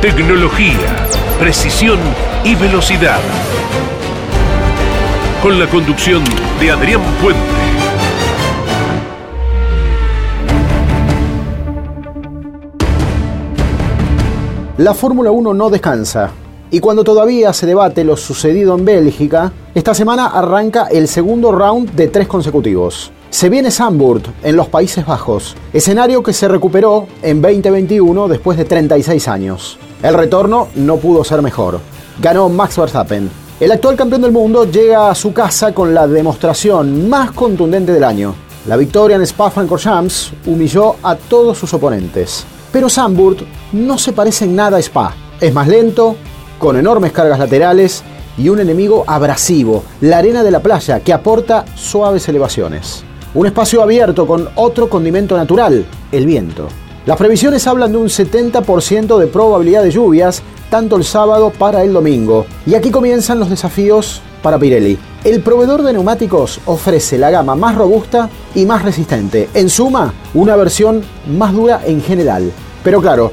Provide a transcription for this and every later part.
Tecnología, precisión y velocidad. Con la conducción de Adrián Puente. La Fórmula 1 no descansa. Y cuando todavía se debate lo sucedido en Bélgica, esta semana arranca el segundo round de tres consecutivos. Se viene Zandvoort en los Países Bajos, escenario que se recuperó en 2021 después de 36 años. El retorno no pudo ser mejor. Ganó Max Verstappen. El actual campeón del mundo llega a su casa con la demostración más contundente del año. La victoria en Spa-Francorchamps humilló a todos sus oponentes. Pero Zandvoort no se parece en nada a Spa. Es más lento, con enormes cargas laterales y un enemigo abrasivo, la arena de la playa, que aporta suaves elevaciones. Un espacio abierto con otro condimento natural, el viento. Las previsiones hablan de un 70% de probabilidad de lluvias, tanto el sábado para el domingo. Y aquí comienzan los desafíos para Pirelli. El proveedor de neumáticos ofrece la gama más robusta y más resistente. En suma, una versión más dura en general. Pero claro,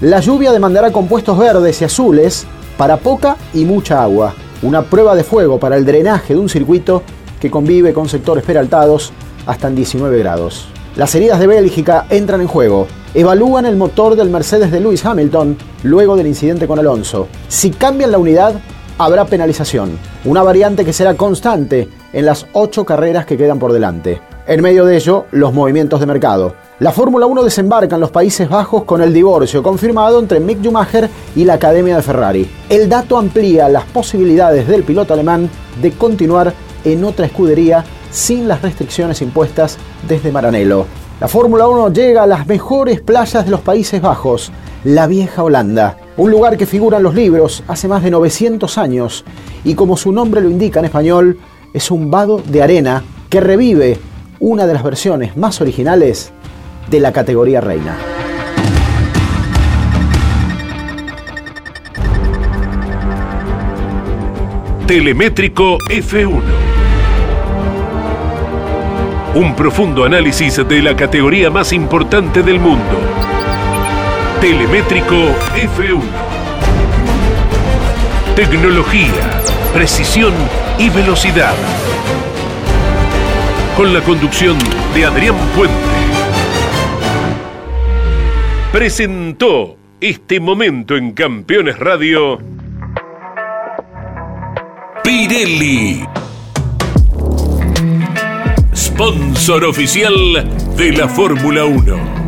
la lluvia demandará compuestos verdes y azules para poca y mucha agua. Una prueba de fuego para el drenaje de un circuito que convive con sectores peraltados hasta en 19 grados. Las heridas de Bélgica entran en juego. Evalúan el motor del Mercedes de Lewis Hamilton luego del incidente con Alonso. Si cambian la unidad, habrá penalización. Una variante que será constante en las ocho carreras que quedan por delante. En medio de ello, los movimientos de mercado. La Fórmula 1 desembarca en los Países Bajos con el divorcio confirmado entre Mick Schumacher y la Academia de Ferrari. El dato amplía las posibilidades del piloto alemán de continuar en otra escudería sin las restricciones impuestas desde Maranello. La Fórmula 1 llega a las mejores playas de los Países Bajos, la vieja Holanda, un lugar que figura en los libros hace más de 900 años y como su nombre lo indica en español, es un vado de arena que revive una de las versiones más originales de la categoría reina. Telemétrico F1. Un profundo análisis de la categoría más importante del mundo. Telemétrico F1. Tecnología, precisión y velocidad. Con la conducción de Adrián Puente presentó este momento en Campeones Radio Pirelli. Sponsor oficial de la Fórmula 1.